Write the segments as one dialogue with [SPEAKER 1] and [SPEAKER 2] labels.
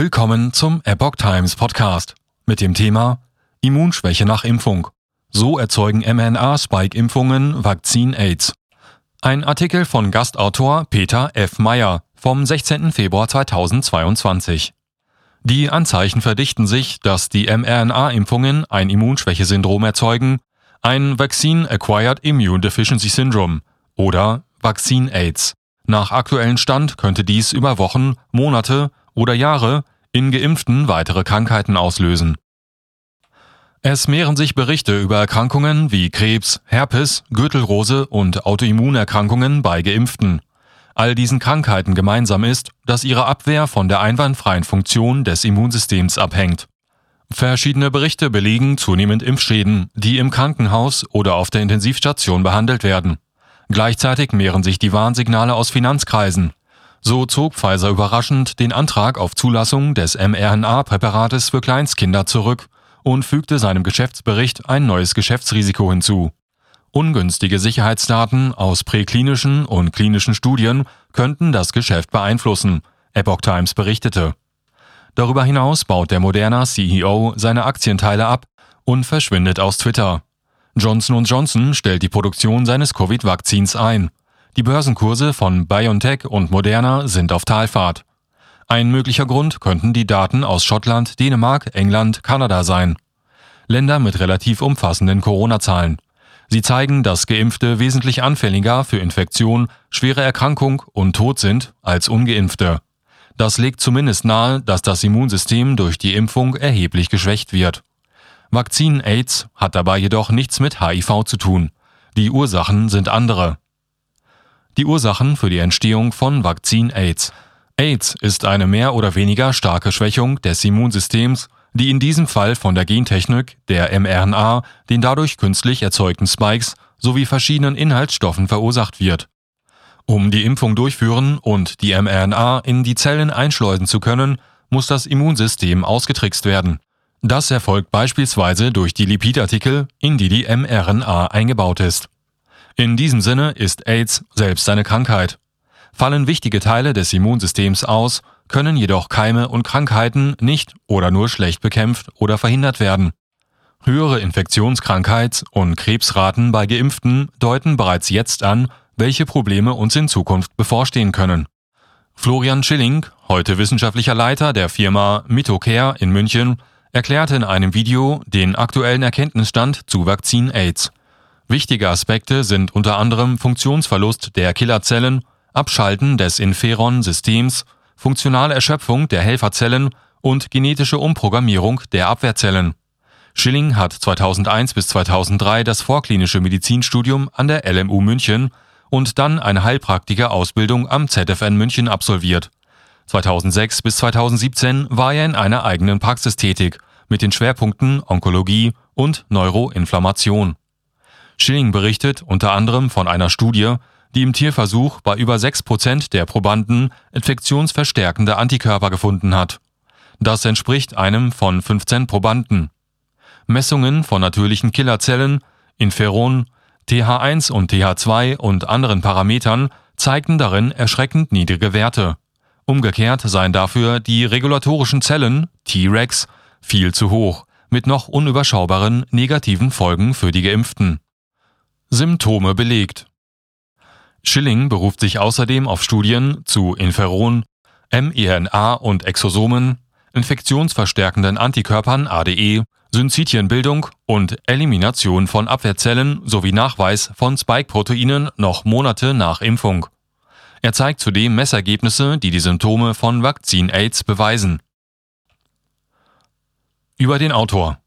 [SPEAKER 1] Willkommen zum Epoch Times Podcast mit dem Thema Immunschwäche nach Impfung. So erzeugen mRNA-Spike-Impfungen Vakzin-Aids. Ein Artikel von Gastautor Peter F. Meyer vom 16. Februar 2022. Die Anzeichen verdichten sich, dass die mRNA-Impfungen ein Immunschwächesyndrom erzeugen, ein Vaccine-Acquired Immune Deficiency Syndrome oder Vaccine-Aids. Nach aktuellem Stand könnte dies über Wochen, Monate oder Jahre in Geimpften weitere Krankheiten auslösen. Es mehren sich Berichte über Erkrankungen wie Krebs, Herpes, Gürtelrose und Autoimmunerkrankungen bei Geimpften. All diesen Krankheiten gemeinsam ist, dass ihre Abwehr von der einwandfreien Funktion des Immunsystems abhängt. Verschiedene Berichte belegen zunehmend Impfschäden, die im Krankenhaus oder auf der Intensivstation behandelt werden. Gleichzeitig mehren sich die Warnsignale aus Finanzkreisen. So zog Pfizer überraschend den Antrag auf Zulassung des mRNA-Präparates für Kleinstkinder zurück und fügte seinem Geschäftsbericht ein neues Geschäftsrisiko hinzu. Ungünstige Sicherheitsdaten aus präklinischen und klinischen Studien könnten das Geschäft beeinflussen, Epoch Times berichtete. Darüber hinaus baut der Moderna CEO seine Aktienteile ab und verschwindet aus Twitter. Johnson Johnson stellt die Produktion seines Covid-Vakzins ein. Die Börsenkurse von BioNTech und Moderna sind auf Talfahrt. Ein möglicher Grund könnten die Daten aus Schottland, Dänemark, England, Kanada sein. Länder mit relativ umfassenden Corona-Zahlen. Sie zeigen, dass Geimpfte wesentlich anfälliger für Infektion, schwere Erkrankung und Tod sind als ungeimpfte. Das legt zumindest nahe, dass das Immunsystem durch die Impfung erheblich geschwächt wird. Vakzin-Aids hat dabei jedoch nichts mit HIV zu tun. Die Ursachen sind andere. Die Ursachen für die Entstehung von Vakzin-Aids AIDS ist eine mehr oder weniger starke Schwächung des Immunsystems, die in diesem Fall von der Gentechnik, der mRNA, den dadurch künstlich erzeugten Spikes sowie verschiedenen Inhaltsstoffen verursacht wird. Um die Impfung durchführen und die mRNA in die Zellen einschleusen zu können, muss das Immunsystem ausgetrickst werden. Das erfolgt beispielsweise durch die Lipidartikel, in die die mRNA eingebaut ist. In diesem Sinne ist AIDS selbst eine Krankheit. Fallen wichtige Teile des Immunsystems aus, können jedoch Keime und Krankheiten nicht oder nur schlecht bekämpft oder verhindert werden. Höhere Infektionskrankheits- und Krebsraten bei Geimpften deuten bereits jetzt an, welche Probleme uns in Zukunft bevorstehen können. Florian Schilling, heute wissenschaftlicher Leiter der Firma Mitocare in München, erklärte in einem Video den aktuellen Erkenntnisstand zu Vakzin AIDS. Wichtige Aspekte sind unter anderem Funktionsverlust der Killerzellen Abschalten des Inferon-Systems, funktionale Erschöpfung der Helferzellen und genetische Umprogrammierung der Abwehrzellen. Schilling hat 2001 bis 2003 das vorklinische Medizinstudium an der LMU München und dann eine Heilpraktiker-Ausbildung am ZFN München absolviert. 2006 bis 2017 war er in einer eigenen Praxis tätig, mit den Schwerpunkten Onkologie und Neuroinflammation. Schilling berichtet unter anderem von einer Studie, die im Tierversuch bei über 6% der Probanden infektionsverstärkende Antikörper gefunden hat. Das entspricht einem von 15 Probanden. Messungen von natürlichen Killerzellen, Inferon, TH1 und TH2 und anderen Parametern zeigten darin erschreckend niedrige Werte. Umgekehrt seien dafür die regulatorischen Zellen, T-Rex, viel zu hoch, mit noch unüberschaubaren negativen Folgen für die Geimpften. Symptome belegt. Schilling beruft sich außerdem auf Studien zu Inferon, mRNA und Exosomen, infektionsverstärkenden Antikörpern ADE, Syncytienbildung und Elimination von Abwehrzellen sowie Nachweis von Spike-Proteinen noch Monate nach Impfung. Er zeigt zudem Messergebnisse, die die Symptome von Vakzin-Aids beweisen. Über den Autor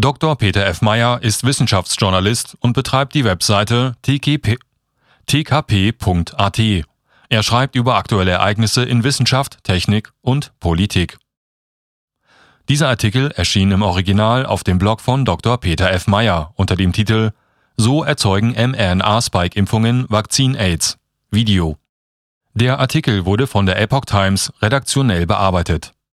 [SPEAKER 1] Dr. Peter F. Meyer ist Wissenschaftsjournalist und betreibt die Webseite tkp tkp.at. Er schreibt über aktuelle Ereignisse in Wissenschaft, Technik und Politik. Dieser Artikel erschien im Original auf dem Blog von Dr. Peter F. Meyer unter dem Titel So erzeugen mRNA-Spike-Impfungen Vakzin-Aids. Video. Der Artikel wurde von der Epoch Times redaktionell bearbeitet.